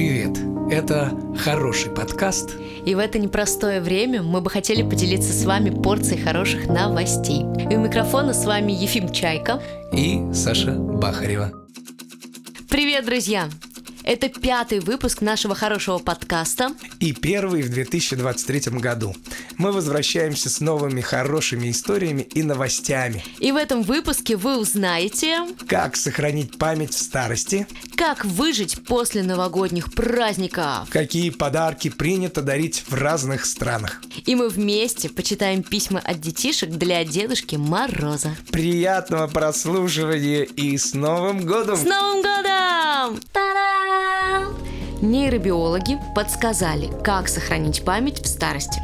Привет! Это хороший подкаст. И в это непростое время мы бы хотели поделиться с вами порцией хороших новостей. И у микрофона с вами Ефим Чайка и Саша Бахарева. Привет, друзья! Это пятый выпуск нашего хорошего подкаста. И первый в 2023 году. Мы возвращаемся с новыми хорошими историями и новостями. И в этом выпуске вы узнаете... Как сохранить память в старости. Как выжить после новогодних праздников. Какие подарки принято дарить в разных странах. И мы вместе почитаем письма от детишек для Дедушки Мороза. Приятного прослушивания и с Новым годом! С Новым годом! Та-дам! Нейробиологи подсказали, как сохранить память в старости.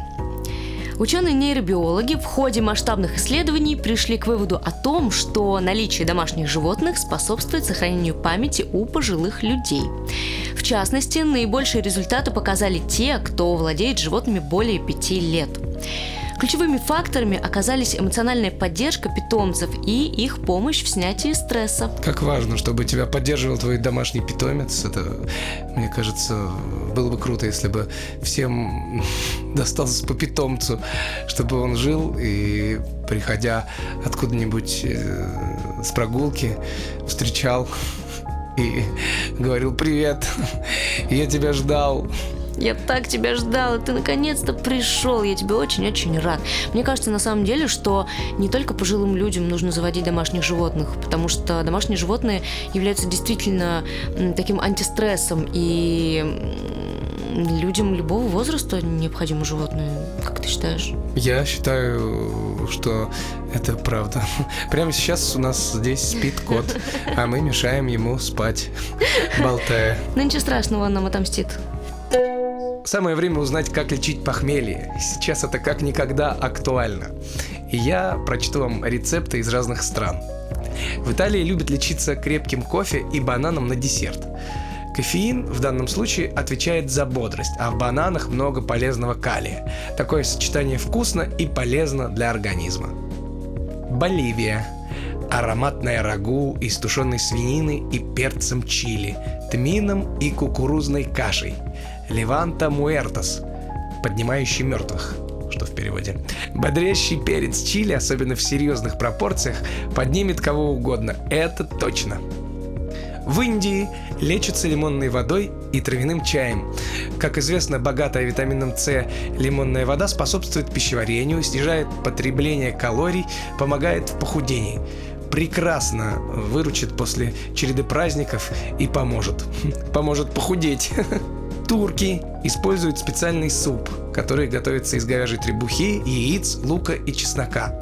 Ученые-нейробиологи в ходе масштабных исследований пришли к выводу о том, что наличие домашних животных способствует сохранению памяти у пожилых людей. В частности, наибольшие результаты показали те, кто владеет животными более пяти лет. Ключевыми факторами оказались эмоциональная поддержка питомцев и их помощь в снятии стресса. Как важно, чтобы тебя поддерживал твой домашний питомец. Это, мне кажется, было бы круто, если бы всем досталось по питомцу, чтобы он жил и, приходя откуда-нибудь э, с прогулки, встречал и говорил «Привет, я тебя ждал». Я так тебя ждала, ты наконец-то пришел, я тебе очень-очень рад. Мне кажется, на самом деле, что не только пожилым людям нужно заводить домашних животных, потому что домашние животные являются действительно таким антистрессом, и людям любого возраста необходимы животные. Как ты считаешь? Я считаю, что это правда. Прямо сейчас у нас здесь спит кот, а мы мешаем ему спать, болтая. Ничего страшного, он нам отомстит. Самое время узнать, как лечить похмелье. Сейчас это как никогда актуально. И я прочту вам рецепты из разных стран. В Италии любят лечиться крепким кофе и бананом на десерт. Кофеин в данном случае отвечает за бодрость, а в бананах много полезного калия. Такое сочетание вкусно и полезно для организма. Боливия. Ароматное рагу из тушеной свинины и перцем чили, тмином и кукурузной кашей – Леванта Муэртос, поднимающий мертвых что в переводе. Бодрящий перец чили, особенно в серьезных пропорциях, поднимет кого угодно. Это точно. В Индии лечатся лимонной водой и травяным чаем. Как известно, богатая витамином С лимонная вода способствует пищеварению, снижает потребление калорий, помогает в похудении. Прекрасно выручит после череды праздников и поможет. Поможет похудеть. Турки используют специальный суп, который готовится из говяжьей требухи, яиц, лука и чеснока.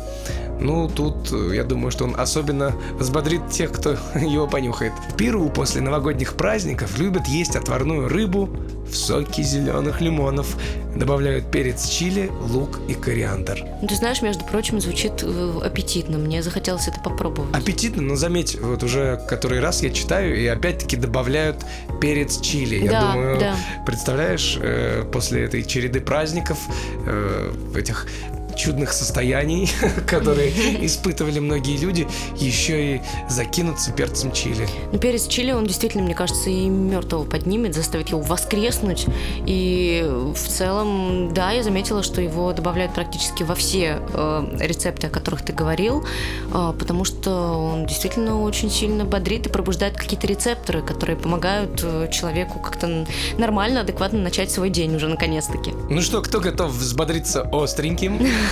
Ну, тут, я думаю, что он особенно взбодрит тех, кто его понюхает. В Перу после новогодних праздников любят есть отварную рыбу в соки зеленых лимонов. Добавляют перец чили, лук и кориандр. Ну, ты знаешь, между прочим, звучит э, аппетитно. Мне захотелось это попробовать. Аппетитно, но заметь, вот уже который раз я читаю, и опять-таки добавляют перец чили. Я да, думаю, да. представляешь, э, после этой череды праздников, э, этих чудных состояний, которые испытывали многие люди, еще и закинуться перцем чили. Ну, перец чили, он действительно, мне кажется, и мертвого поднимет, заставит его воскреснуть. И в целом, да, я заметила, что его добавляют практически во все э, рецепты, о которых ты говорил, э, потому что он действительно очень сильно бодрит и пробуждает какие-то рецепторы, которые помогают э, человеку как-то нормально, адекватно начать свой день уже наконец-таки. Ну что, кто готов взбодриться остреньким?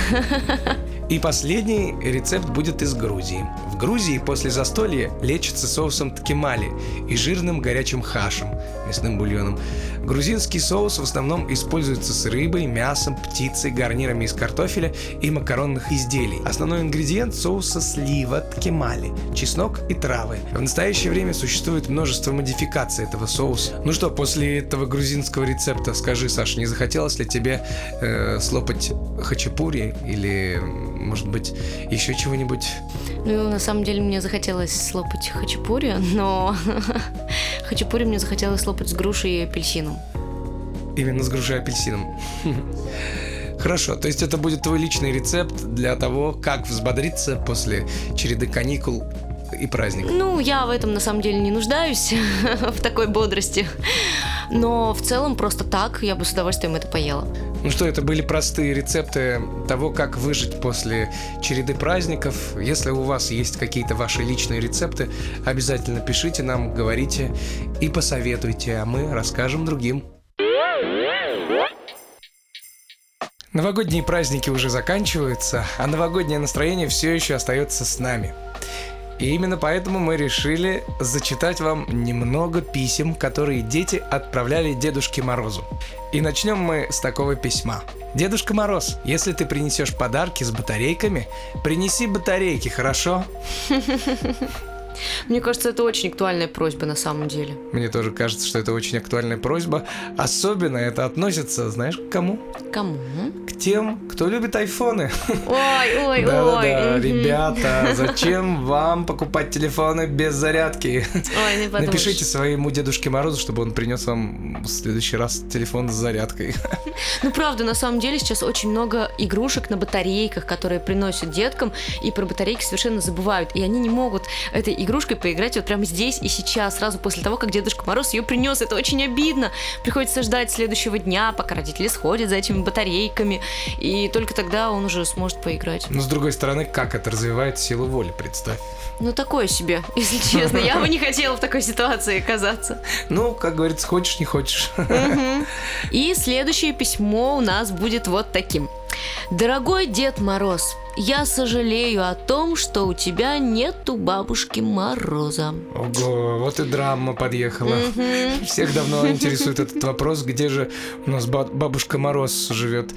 И последний рецепт будет из Грузии. В Грузии после застолья лечится соусом ткемали и жирным горячим хашем, мясным бульоном. Грузинский соус в основном используется с рыбой, мясом, птицей, гарнирами из картофеля и макаронных изделий. Основной ингредиент соуса слива, ткемали, чеснок и травы. В настоящее время существует множество модификаций этого соуса. Ну что, после этого грузинского рецепта скажи, Саша, не захотелось ли тебе э, слопать хачапури или, может быть, еще чего-нибудь? Ну, на самом деле, мне захотелось слопать хачапури, но хачапури мне захотелось слопать с грушей и апельсином. Именно с грушей и апельсином. Хорошо, то есть это будет твой личный рецепт для того, как взбодриться после череды каникул и праздник. Ну, я в этом на самом деле не нуждаюсь, в такой бодрости. Но в целом просто так я бы с удовольствием это поела. Ну что, это были простые рецепты того, как выжить после череды праздников. Если у вас есть какие-то ваши личные рецепты, обязательно пишите нам, говорите и посоветуйте, а мы расскажем другим. Новогодние праздники уже заканчиваются, а новогоднее настроение все еще остается с нами. И именно поэтому мы решили зачитать вам немного писем, которые дети отправляли Дедушке Морозу. И начнем мы с такого письма. Дедушка Мороз, если ты принесешь подарки с батарейками, принеси батарейки, хорошо? Мне кажется, это очень актуальная просьба на самом деле. Мне тоже кажется, что это очень актуальная просьба. Особенно это относится, знаешь, к кому? Кому? К тем, кто любит айфоны. Ой, ой, Да-да-да, ой. мгм. ребята, зачем вам покупать телефоны без зарядки? Ой, не подумаешь. Напишите своему Дедушке Морозу, чтобы он принес вам в следующий раз телефон с зарядкой. Ну, правда, на самом деле сейчас очень много игрушек на батарейках, которые приносят деткам, и про батарейки совершенно забывают. И они не могут этой игрушкой поиграть вот прямо здесь и сейчас, сразу после того, как Дедушка Мороз ее принес. Это очень обидно. Приходится ждать следующего дня, пока родители сходят за этими батарейками, и только тогда он уже сможет поиграть. Но с другой стороны, как это развивает силу воли, представь. Ну, такое себе, если честно. Я бы не хотела в такой ситуации оказаться. Ну, как говорится, хочешь, не хочешь. И следующее письмо у нас будет вот таким. Дорогой Дед Мороз, я сожалею о том, что у тебя нету бабушки Мороза. Ого, вот и драма подъехала. Всех давно интересует этот вопрос, где же у нас ба- бабушка Мороз живет.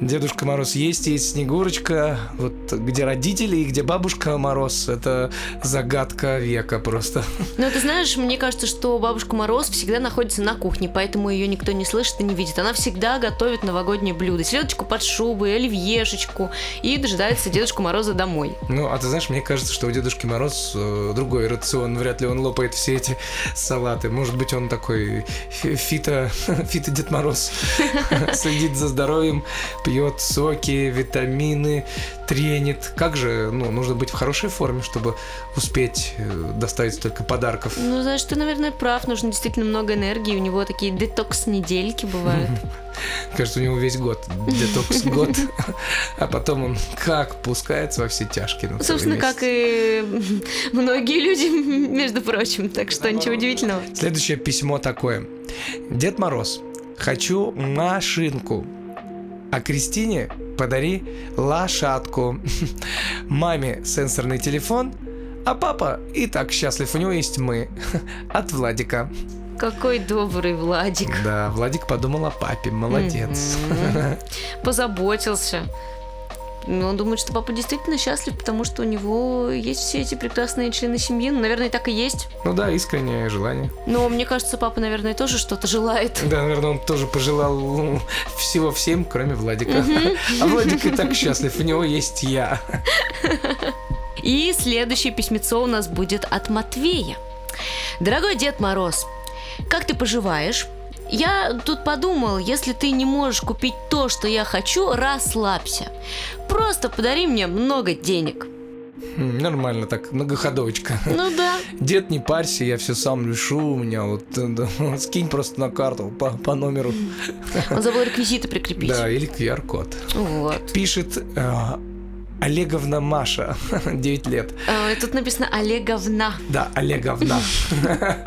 Дедушка Мороз есть, есть Снегурочка. Вот где родители и где бабушка Мороз, это загадка века просто. Но ты знаешь, мне кажется, что бабушка Мороз всегда находится на кухне, поэтому ее никто не слышит и не видит. Она всегда готовит новогодние блюда. Селедочку под шубой, оливьешечку и дожидается Дедушку Мороза домой. Ну, а ты знаешь, мне кажется, что у Дедушки Мороз э, другой рацион. Вряд ли он лопает все эти салаты. Может быть, он такой фи- фито, фито Дед Мороз. Следит за здоровьем, пьет соки, витамины, тренит. Как же, ну, нужно быть в хорошей форме, чтобы успеть э, доставить столько подарков. Ну, знаешь, ты, наверное, прав. Нужно действительно много энергии. У него такие детокс-недельки бывают. Кажется, у него весь год детокс год, а потом он как пускается во все тяжкие. Собственно, как и многие люди, между прочим. Так что ничего удивительного. Следующее письмо такое. Дед Мороз, хочу машинку. А Кристине подари лошадку. Маме сенсорный телефон, а папа и так счастлив, у него есть мы. От Владика. Какой добрый Владик. Да, Владик подумал о папе, молодец. Позаботился. Ну, он думает, что папа действительно счастлив, потому что у него есть все эти прекрасные члены семьи. Ну, наверное, так и есть. Ну да, искреннее желание. Но мне кажется, папа, наверное, тоже что-то желает. Да, наверное, он тоже пожелал ну, всего всем, кроме Владика. А Владик и так счастлив, у него есть я. И следующее письмецо у нас будет от Матвея. Дорогой Дед Мороз, как ты поживаешь? Я тут подумал, если ты не можешь купить то, что я хочу, расслабься. Просто подари мне много денег. М, Нормально так, многоходовочка. Ну да. Дед, не парься, я все сам решу, у меня вот э, да, скинь просто на карту по, по номеру. Он забыл реквизиты прикрепить. Да, или QR-код. Вот. Пишет э, Олеговна Маша, 9 лет. А, Тут написано Олеговна. Да, Олеговна.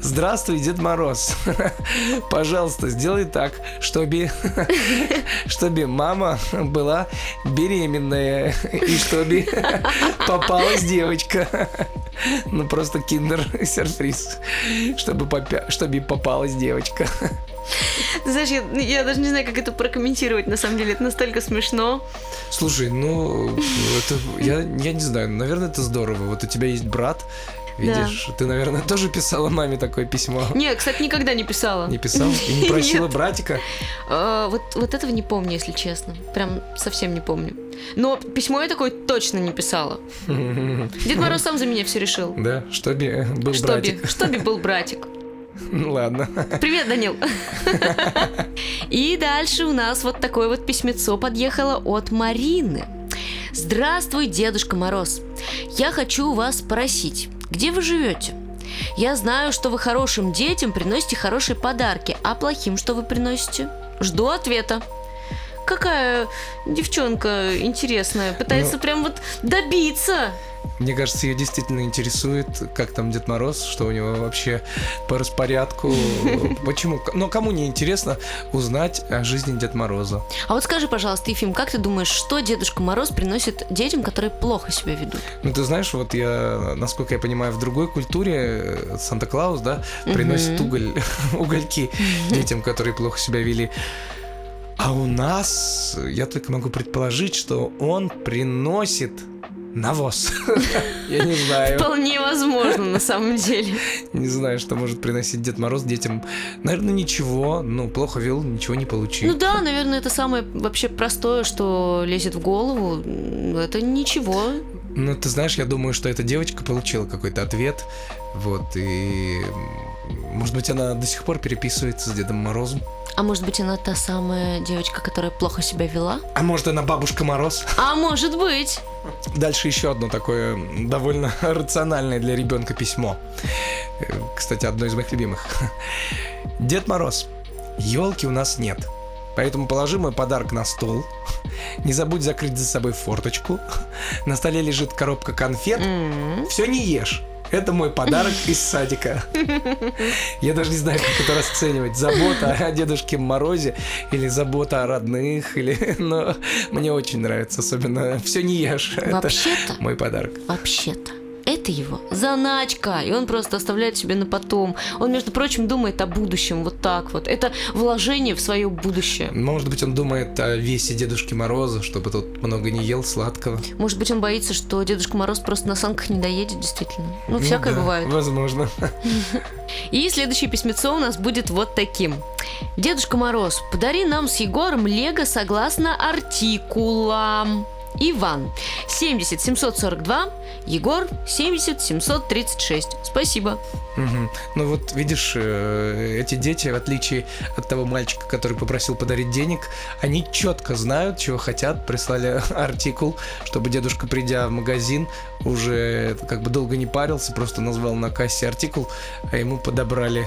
Здравствуй, Дед Мороз. Пожалуйста, сделай так, чтобы, чтобы мама была беременная и чтобы попалась девочка. Ну, просто киндер-сюрприз. Чтобы, попя- чтобы попалась девочка. Знаешь, я, я даже не знаю, как это прокомментировать. На самом деле, это настолько смешно. Слушай, ну, это, я, я не знаю, наверное, это здорово. Вот у тебя есть брат, видишь, ты, наверное, тоже писала маме такое письмо. Нет, кстати, никогда не писала. Не писал? И не просила Нет. братика? А, вот, вот этого не помню, если честно. Прям совсем не помню. Но письмо я такое точно не писала. Дед Мороз сам за меня все решил. Да, чтобы был Чтобы, братик. чтобы был братик. Ну ладно. Привет, Данил. И дальше у нас вот такое вот письмецо подъехало от Марины. Здравствуй, Дедушка Мороз. Я хочу вас спросить, где вы живете? Я знаю, что вы хорошим детям приносите хорошие подарки, а плохим что вы приносите? Жду ответа. Какая девчонка интересная, пытается Ну. прям вот добиться. Мне кажется, ее действительно интересует, как там Дед Мороз, что у него вообще по распорядку. Почему? Но кому не интересно узнать о жизни Дед Мороза? А вот скажи, пожалуйста, Ефим, как ты думаешь, что Дедушка Мороз приносит детям, которые плохо себя ведут? Ну, ты знаешь, вот я, насколько я понимаю, в другой культуре э, Санта-Клаус, да, приносит уголь, угольки детям, которые плохо себя вели. А у нас, я только могу предположить, что он приносит навоз. Я не знаю. Вполне возможно, на самом деле. Не знаю, что может приносить Дед Мороз детям. Наверное, ничего. Ну, плохо вел, ничего не получил. Ну да, наверное, это самое вообще простое, что лезет в голову. Это ничего. Ну, ты знаешь, я думаю, что эта девочка получила какой-то ответ. Вот, и... Может быть, она до сих пор переписывается с Дедом Морозом. А может быть, она та самая девочка, которая плохо себя вела? А может, она бабушка Мороз? А может быть. Дальше еще одно такое довольно рациональное для ребенка письмо. Э, Кстати, одно из моих любимых. Дед Мороз, елки у нас нет. Поэтому положи мой подарок на стол. Не забудь закрыть за собой форточку. На столе лежит коробка конфет. М. Все не ешь. Это мой подарок из садика. Я даже не знаю, как это расценивать. Забота о Дедушке Морозе или забота о родных. Или... Но мне очень нравится, особенно все не ешь. Это Вообще-то, мой подарок. вообще-то, это его заначка, и он просто оставляет себе на потом. Он, между прочим, думает о будущем вот так вот. Это вложение в свое будущее. Может быть, он думает о весе Дедушки Мороза, чтобы тот много не ел сладкого. Может быть, он боится, что Дедушка Мороз просто на санках не доедет, действительно. Ну, Ну всякое да, бывает. Возможно. И следующее письмецо у нас будет вот таким. Дедушка Мороз, подари нам с Егором Лего согласно артикулам. Иван 70 742, Егор 70 736. Спасибо. Мгм. Ну вот, видишь, э, эти дети, в отличие от того мальчика, который попросил подарить денег, они четко знают, чего хотят, прислали артикул, чтобы дедушка, придя в магазин, уже как бы долго не парился, просто назвал на кассе артикул, а ему подобрали.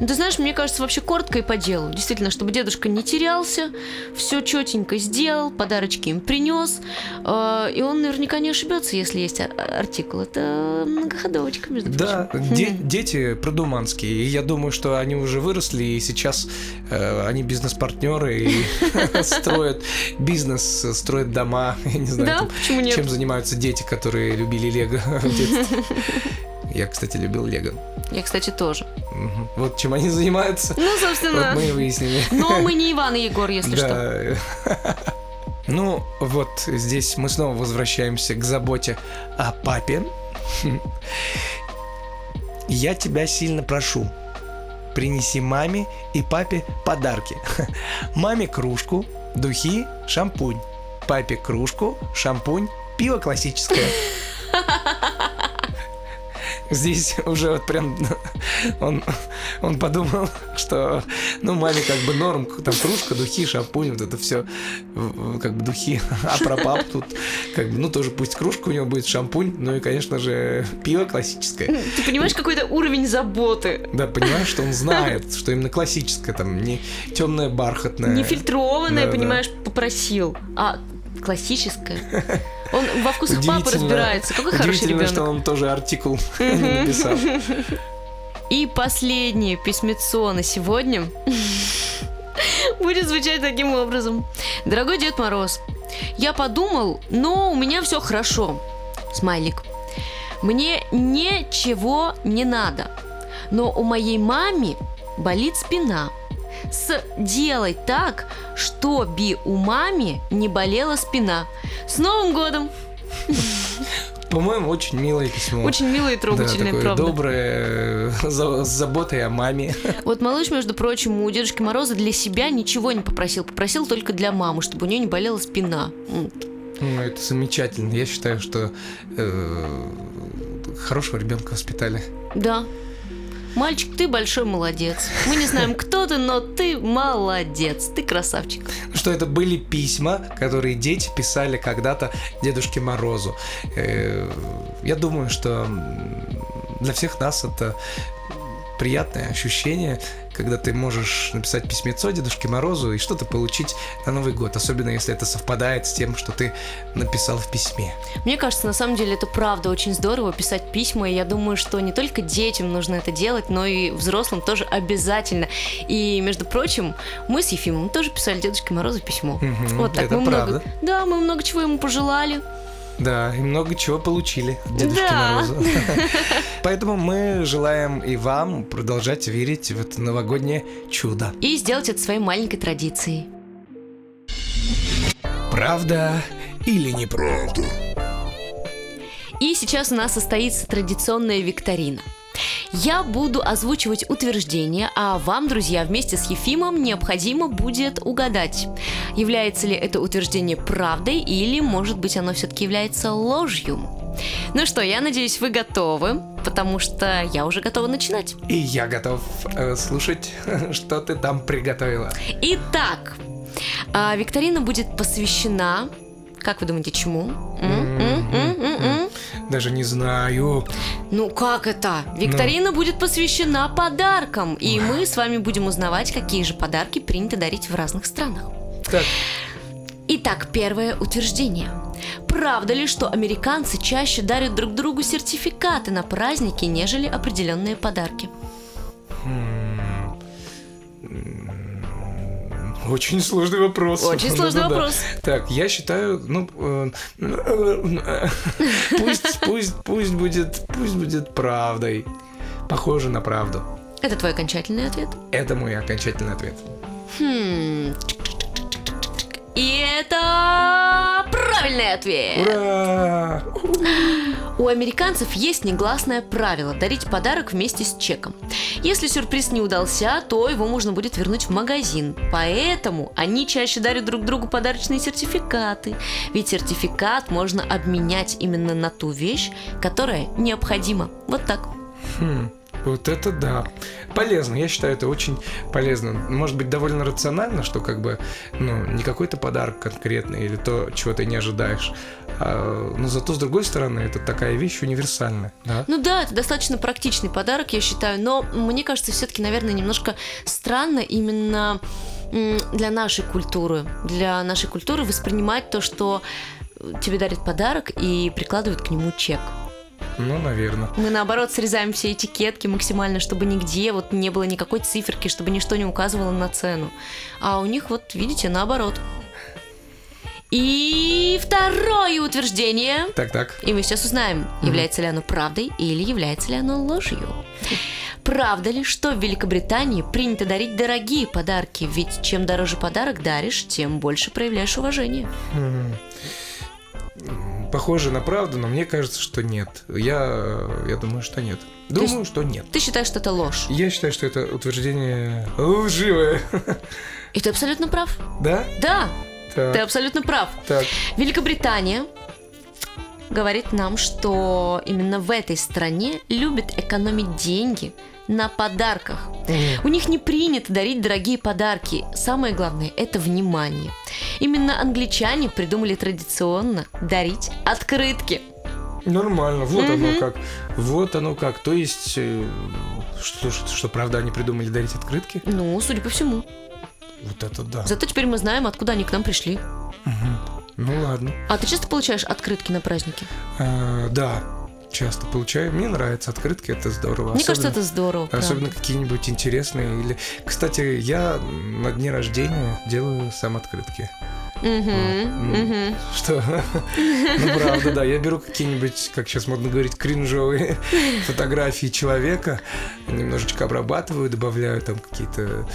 Ну, ты знаешь, мне кажется, вообще коротко и по делу. Действительно, чтобы дедушка не терялся, все четенько сделал, подарочки им принес. э, и он наверняка не ошибется, если есть ар- артикул. Это многоходовочка, между Да, прочим. де- дети продуманские, и я думаю, что они уже выросли, и сейчас э, они бизнес-партнеры и строят бизнес, строят дома, я не знаю, Да, чем занимаются дети, которые любили Лего в детстве. Я, кстати, любил Лего. Я, кстати, тоже. Мгм. Вот чем они занимаются. Ну, Вот собственно. мы и выяснили. Но мы не Иван и Егор, если что. Да. Ну, вот здесь мы снова возвращаемся к заботе о папе. Я тебя сильно прошу, принеси маме и папе подарки. Маме кружку, духи, шампунь. Папе кружку, шампунь, пиво классическое. Здесь уже вот прям он, он подумал, что ну маме как бы норм, там кружка, духи, шампунь, вот это все как бы духи, а про пап тут как бы, ну тоже пусть кружка у него будет, шампунь, ну и, конечно же, пиво классическое. Ты понимаешь, какой-то уровень заботы. Да, понимаешь, что он знает, что именно классическое, там не темное, бархатное. Нефильтрованное, Да-да. понимаешь, попросил. А классическое. Он во вкусах папы разбирается. Какой хороший Удивительно, что ребенок. он тоже артикул написал. И последнее письмецо на сегодня будет звучать таким образом. Дорогой Дед Мороз, я подумал, но у меня все хорошо. Смайлик. Мне ничего не надо. Но у моей мамы болит спина. Сделай так, чтобы у мамы не болела спина. С Новым годом! По-моему, очень милое письмо. Очень милое и Да, трогательное, такое правда. доброе, за- с заботой о маме. Вот малыш, между прочим, у Дедушки Мороза для себя ничего не попросил. Попросил только для мамы, чтобы у нее не болела спина. Ну, это замечательно. Я считаю, что э, хорошего ребенка воспитали. Да. Мальчик, ты большой молодец. Мы не знаем, кто ты, но ты молодец. Ты красавчик. Что это были письма, которые дети писали когда-то Дедушке Морозу. Э, я думаю, что для всех нас это приятное ощущение, когда ты можешь написать письмецо Дедушке Морозу и что-то получить на Новый год, особенно если это совпадает с тем, что ты написал в письме. Мне кажется, на самом деле это правда очень здорово писать письма, и я думаю, что не только детям нужно это делать, но и взрослым тоже обязательно. И, между прочим, мы с Ефимом тоже писали Дедушке Морозу письмо. Угу, вот так это мы правда. много, да, мы много чего ему пожелали. Да, и много чего получили от Дедушки Да. Мороза. Поэтому мы желаем и вам продолжать верить в это новогоднее чудо. И сделать это своей маленькой традицией. Правда или неправда? И сейчас у нас состоится традиционная викторина. Я буду озвучивать утверждение, а вам, друзья, вместе с Ефимом необходимо будет угадать, является ли это утверждение правдой или, может быть, оно все-таки является ложью. Ну что, я надеюсь, вы готовы, потому что я уже готова начинать. И я готов э, слушать, что ты там приготовила. Итак, а, викторина будет посвящена, как вы думаете, чему? М? М? М? М? М? Даже не знаю. Ну как это? Викторина будет посвящена подаркам, и мы с вами будем узнавать, какие же подарки принято дарить в разных странах. Так, Итак, первое утверждение. Правда ли, что американцы чаще дарят друг другу сертификаты на праздники, нежели определенные подарки? Очень сложный вопрос. Очень сложный Да-да-да. вопрос. Так, я считаю, ну, э, пусть, пусть, пусть будет, пусть будет правдой. Похоже на правду. Это твой окончательный ответ? Это мой окончательный ответ. Хм. И это правильный ответ. Ура! У американцев есть негласное правило дарить подарок вместе с чеком. Если сюрприз не удался, то его можно будет вернуть в магазин. Поэтому они чаще дарят друг другу подарочные сертификаты. Ведь сертификат можно обменять именно на ту вещь, которая необходима. Вот так. Хм, вот это да. Полезно, я считаю, это очень полезно. Может быть, довольно рационально, что как бы, ну, не какой-то подарок конкретный или то, чего ты не ожидаешь. А, но зато, с другой стороны, это такая вещь универсальная, да? Ну да, это достаточно практичный подарок, я считаю, но мне кажется, все-таки, наверное, немножко странно именно для нашей культуры, для нашей культуры воспринимать то, что тебе дарят подарок и прикладывают к нему чек. Ну, наверное. Мы наоборот срезаем все этикетки максимально, чтобы нигде вот не было никакой циферки, чтобы ничто не указывало на цену. А у них вот, видите, наоборот. И второе утверждение. Так, так. И мы сейчас узнаем, является ли оно правдой или является ли оно ложью. Правда ли, что в Великобритании принято дарить дорогие подарки? Ведь чем дороже подарок даришь, тем больше проявляешь уважение. М, Похоже на правду, но мне кажется, что нет. Я, я думаю, что нет. Думаю, что нет. Ты считаешь, что это ложь? Я считаю, что это утверждение лживое. И ты абсолютно прав. Да? Да, Так. ты абсолютно прав. Так. Великобритания говорит нам, что именно в этой стране любят экономить деньги на подарках. У них не принято дарить дорогие подарки. Самое главное – это внимание. Именно англичане придумали традиционно дарить открытки. Нормально, вот оно как. Вот оно как. То есть, э, что, что, что, правда, они придумали дарить открытки? Ну, судя по всему. Вот это да. Зато теперь мы знаем, откуда они к нам пришли. Мгм. Ну ладно. А ты часто получаешь открытки на праздники? А, да, часто получаю. Мне нравятся открытки, это здорово. Мне кажется, Особенно- это здорово. Особенно какие-нибудь интересные. Или, кстати, я на дне рождения делаю сам открытки. Что? Ну, правда, да. Я беру какие-нибудь, как сейчас модно говорить, кринжовые фотографии человека, немножечко обрабатываю, добавляю там какие-то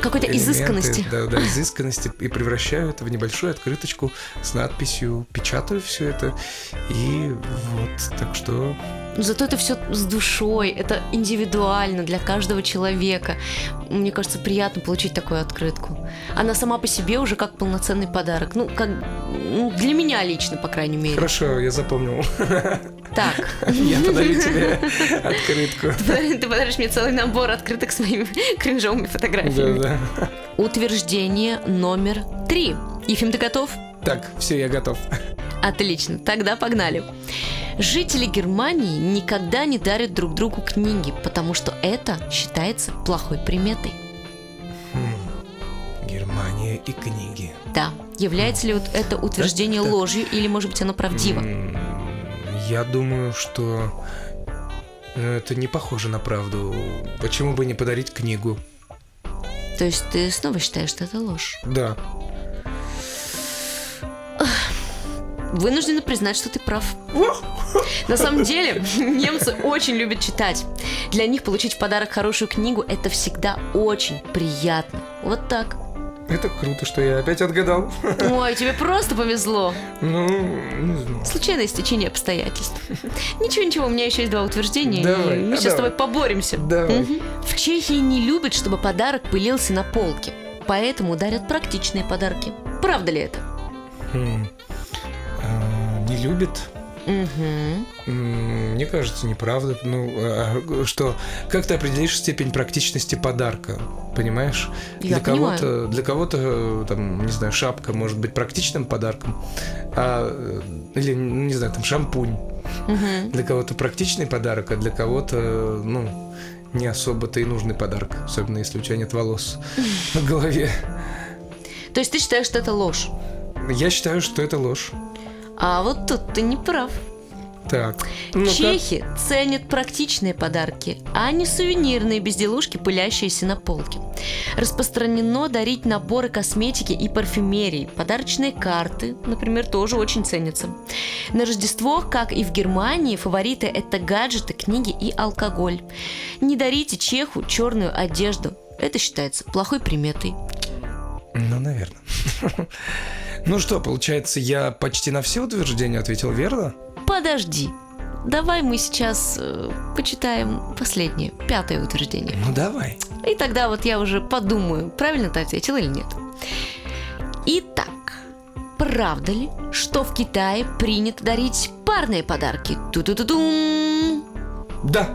Какой-то изысканности. Да, да, изысканности, и превращаю это в небольшую открыточку с надписью, печатаю все это, и вот, так что зато это все с душой, это индивидуально для каждого человека. Мне кажется, приятно получить такую открытку. Она сама по себе уже как полноценный подарок. Ну, как ну, для меня лично, по крайней мере. хорошо, я запомнил. Так. Я подарю тебе открытку. Ты подаришь мне целый набор открыток с моими кринжовыми фотографиями. Да, да. Утверждение номер три. Ефим, ты готов? Так, все, я готов. Отлично, тогда погнали. Жители Германии никогда не дарят друг другу книги, потому что это считается плохой приметой. Хм, Германия и книги. Да. Является ли вот это утверждение Так, так. ложью или, может быть, оно правдиво? Я думаю, что ну, это не похоже на правду. Почему бы не подарить книгу? То есть ты снова считаешь, что это ложь? Да. Вынуждена признать, что ты прав. На самом деле, немцы очень любят читать. Для них получить в подарок хорошую книгу – это всегда очень приятно. Вот так. Это круто, что я опять отгадал. Ой, тебе просто повезло. Ну, не знаю. Случайное стечение обстоятельств. Ничего-ничего, у меня еще есть два утверждения. и Давай, мы а сейчас с тобой поборемся. Давай. В Чехии не любят, чтобы подарок пылился на полке. Поэтому дарят практичные подарки. Правда ли это? Хм. Не любит? Угу. Мне кажется, неправда. Ну, а, что, как ты определишь степень практичности подарка? Понимаешь? Я для кого-то, для кого-то, там, не знаю, шапка может быть практичным подарком, а, или, не знаю, там, шампунь. Угу. Для кого-то практичный подарок, а для кого-то, ну, не особо-то и нужный подарок, особенно если у тебя нет волос на голове. То есть ты считаешь, что это ложь? Я считаю, что это ложь. А вот тут ты не прав. Так. ну-ка. Чехи ценят практичные подарки, а не сувенирные безделушки, пылящиеся на полке. Распространено дарить наборы косметики и парфюмерии. Подарочные карты, например, тоже очень ценятся. На Рождество, как и в Германии, фавориты это гаджеты, книги и алкоголь. Не дарите чеху черную одежду. Это считается плохой приметой. Ну, наверное. Ну что, получается, я почти на все утверждения ответил верно? Подожди. Давай мы сейчас э, почитаем последнее, пятое утверждение. Ну давай. И тогда вот я уже подумаю, правильно ты ответил или нет. Итак, правда ли, что в Китае принято дарить парные подарки? Ту-ту-ту-дум. Да.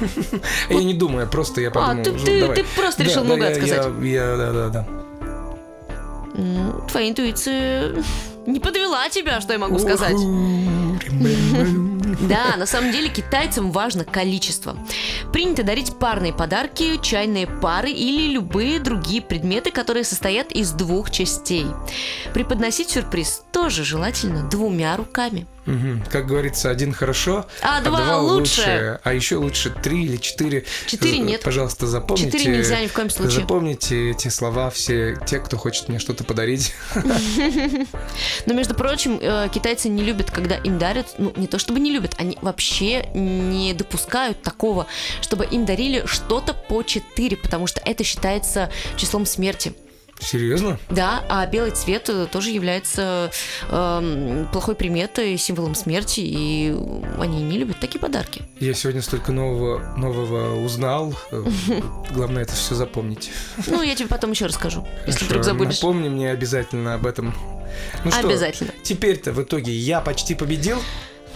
Я не думаю, просто я подумал. ты- ну, ты- просто Да, решил да, наугад сказать. Я, я- да, да, да. Твоя интуиция не подвела тебя, что я могу сказать. Да, на самом деле китайцам важно количество. Принято дарить парные подарки, чайные пары или любые другие предметы, которые состоят из двух частей. Преподносить сюрприз тоже желательно двумя руками. Мгм. Как говорится, один хорошо, А два лучше. А еще лучше три или четыре. Четыре З- нет. Пожалуйста, запомните. Четыре нельзя ни в коем случае. Запомните эти слова все те, кто хочет мне что-то подарить. Но, между прочим, э, китайцы не любят, когда им дарят, ну, не то чтобы не любят, они вообще не допускают такого, чтобы им дарили что-то по 4, потому что это считается числом смерти. Серьезно? Да, а белый цвет э, тоже является эм, плохой приметой, символом смерти, и они не любят такие подарки. Я сегодня столько нового, нового узнал. Э, Главное это все запомнить. Ну, я тебе потом еще расскажу, если вдруг забудешь. Напомни мне обязательно об этом. Ну что, Обязательно. теперь-то в итоге я почти победил,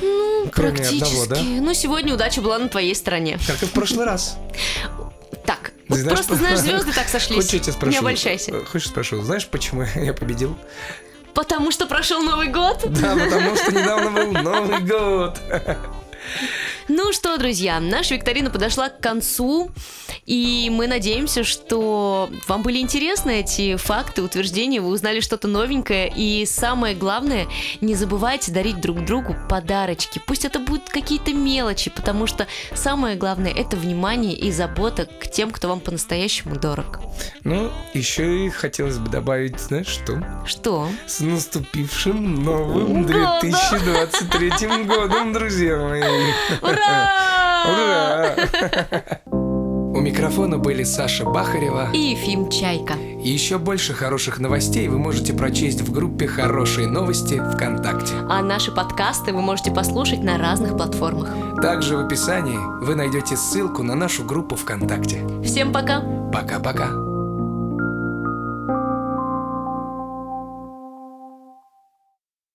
Ну, кроме практически. одного, да? Ну, сегодня удача была на твоей стороне. как и в прошлый раз. Так, Ты знаешь, просто, знаешь, звезды так сошлись. Хочешь, я тебя спрошу? Не обольщайся. Хочешь, спрошу, знаешь, почему я победил? Потому что прошел Новый год. Да, потому что недавно был Новый год. Ну что, друзья, наша викторина подошла к концу, и мы надеемся, что вам были интересны эти факты, утверждения, вы узнали что-то новенькое, и самое главное, не забывайте дарить друг другу подарочки. Пусть это будут какие-то мелочи, потому что самое главное это внимание и забота к тем, кто вам по-настоящему дорог. Ну, еще и хотелось бы добавить, знаешь что? Что? С наступившим новым Годом! 2023 годом, друзья мои! Ура! Ура! У микрофона были Саша Бахарева. И Ефим Чайка. И еще больше хороших новостей вы можете прочесть в группе «Хорошие новости» ВКонтакте. А наши подкасты вы можете послушать на разных платформах. Также в описании вы найдете ссылку на нашу группу ВКонтакте. Всем пока! Пока-пока.